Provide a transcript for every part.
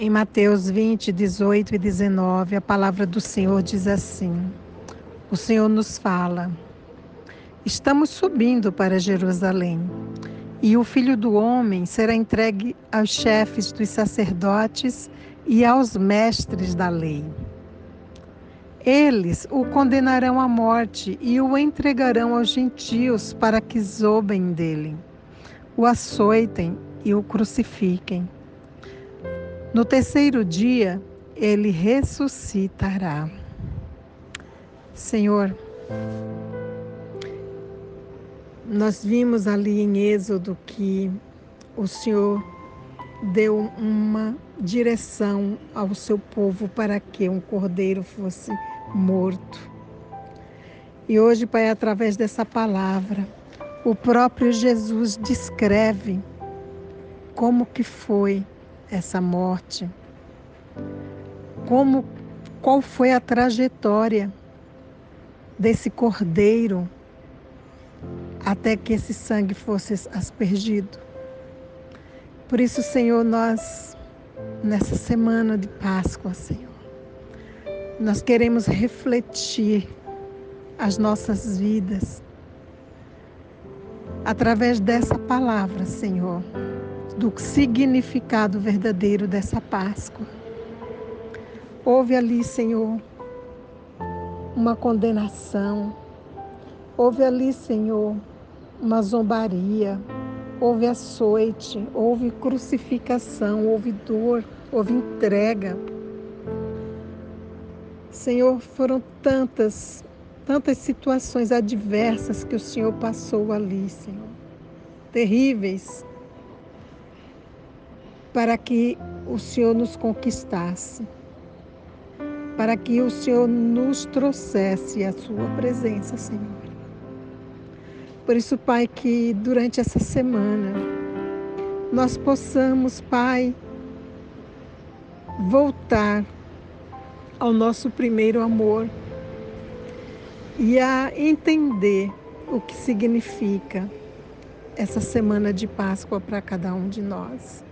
Em Mateus 20, 18 e 19, a palavra do Senhor diz assim: O Senhor nos fala: Estamos subindo para Jerusalém, e o filho do homem será entregue aos chefes dos sacerdotes e aos mestres da lei. Eles o condenarão à morte e o entregarão aos gentios para que zombem dele, o açoitem e o crucifiquem no terceiro dia, ele ressuscitará. Senhor, nós vimos ali em Êxodo que o Senhor deu uma direção ao seu povo para que um cordeiro fosse morto. E hoje, Pai, através dessa palavra, o próprio Jesus descreve como que foi essa morte? Como qual foi a trajetória desse cordeiro até que esse sangue fosse aspergido? Por isso, Senhor, nós nessa semana de Páscoa, Senhor, nós queremos refletir as nossas vidas através dessa palavra, Senhor do significado verdadeiro dessa Páscoa. Houve ali, Senhor, uma condenação. Houve ali, Senhor, uma zombaria. Houve açoite, houve crucificação, houve dor, houve entrega. Senhor, foram tantas, tantas situações adversas que o Senhor passou ali, Senhor. Terríveis para que o Senhor nos conquistasse, para que o Senhor nos trouxesse a sua presença, Senhor. Por isso, Pai, que durante essa semana nós possamos, Pai, voltar ao nosso primeiro amor e a entender o que significa essa semana de Páscoa para cada um de nós.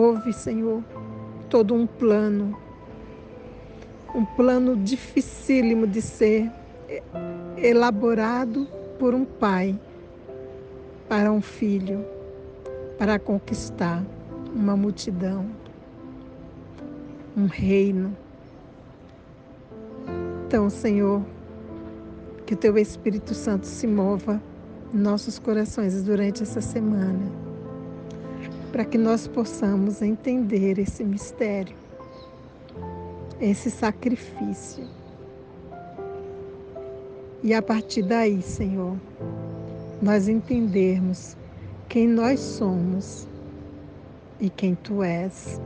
Houve, Senhor, todo um plano, um plano dificílimo de ser elaborado por um pai para um filho, para conquistar uma multidão, um reino. Então, Senhor, que o teu Espírito Santo se mova em nossos corações durante essa semana para que nós possamos entender esse mistério, esse sacrifício. E a partir daí, Senhor, nós entendermos quem nós somos e quem Tu és.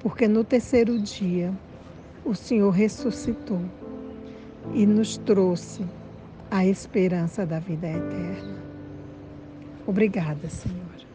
Porque no terceiro dia o Senhor ressuscitou e nos trouxe a esperança da vida eterna. Obrigada, Senhor.